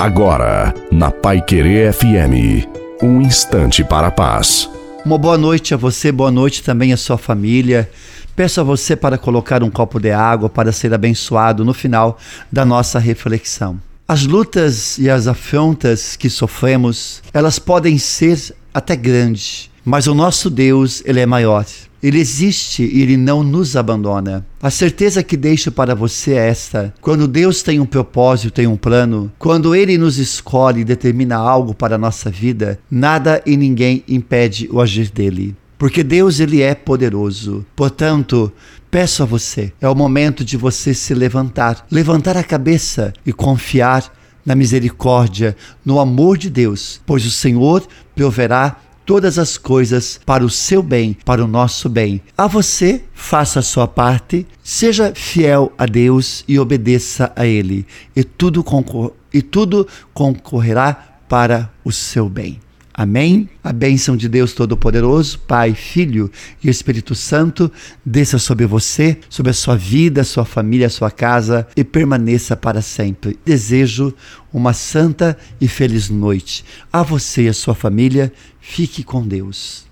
Agora, na Pai Querer FM, um instante para a paz. Uma boa noite a você, boa noite também à sua família. Peço a você para colocar um copo de água para ser abençoado no final da nossa reflexão. As lutas e as afrontas que sofremos, elas podem ser até grandes, mas o nosso Deus, ele é maior. Ele existe e ele não nos abandona. A certeza que deixo para você é esta: quando Deus tem um propósito, tem um plano, quando ele nos escolhe e determina algo para a nossa vida, nada e ninguém impede o agir dele. Porque Deus ele é poderoso. Portanto, peço a você, é o momento de você se levantar, levantar a cabeça e confiar na misericórdia, no amor de Deus, pois o Senhor proverá todas as coisas para o seu bem, para o nosso bem. A você, faça a sua parte, seja fiel a Deus e obedeça a Ele, e tudo, concor e tudo concorrerá para o seu bem. Amém? A bênção de Deus Todo-Poderoso, Pai, Filho e Espírito Santo, desça sobre você, sobre a sua vida, a sua família, a sua casa e permaneça para sempre. Desejo uma santa e feliz noite. A você e a sua família, fique com Deus.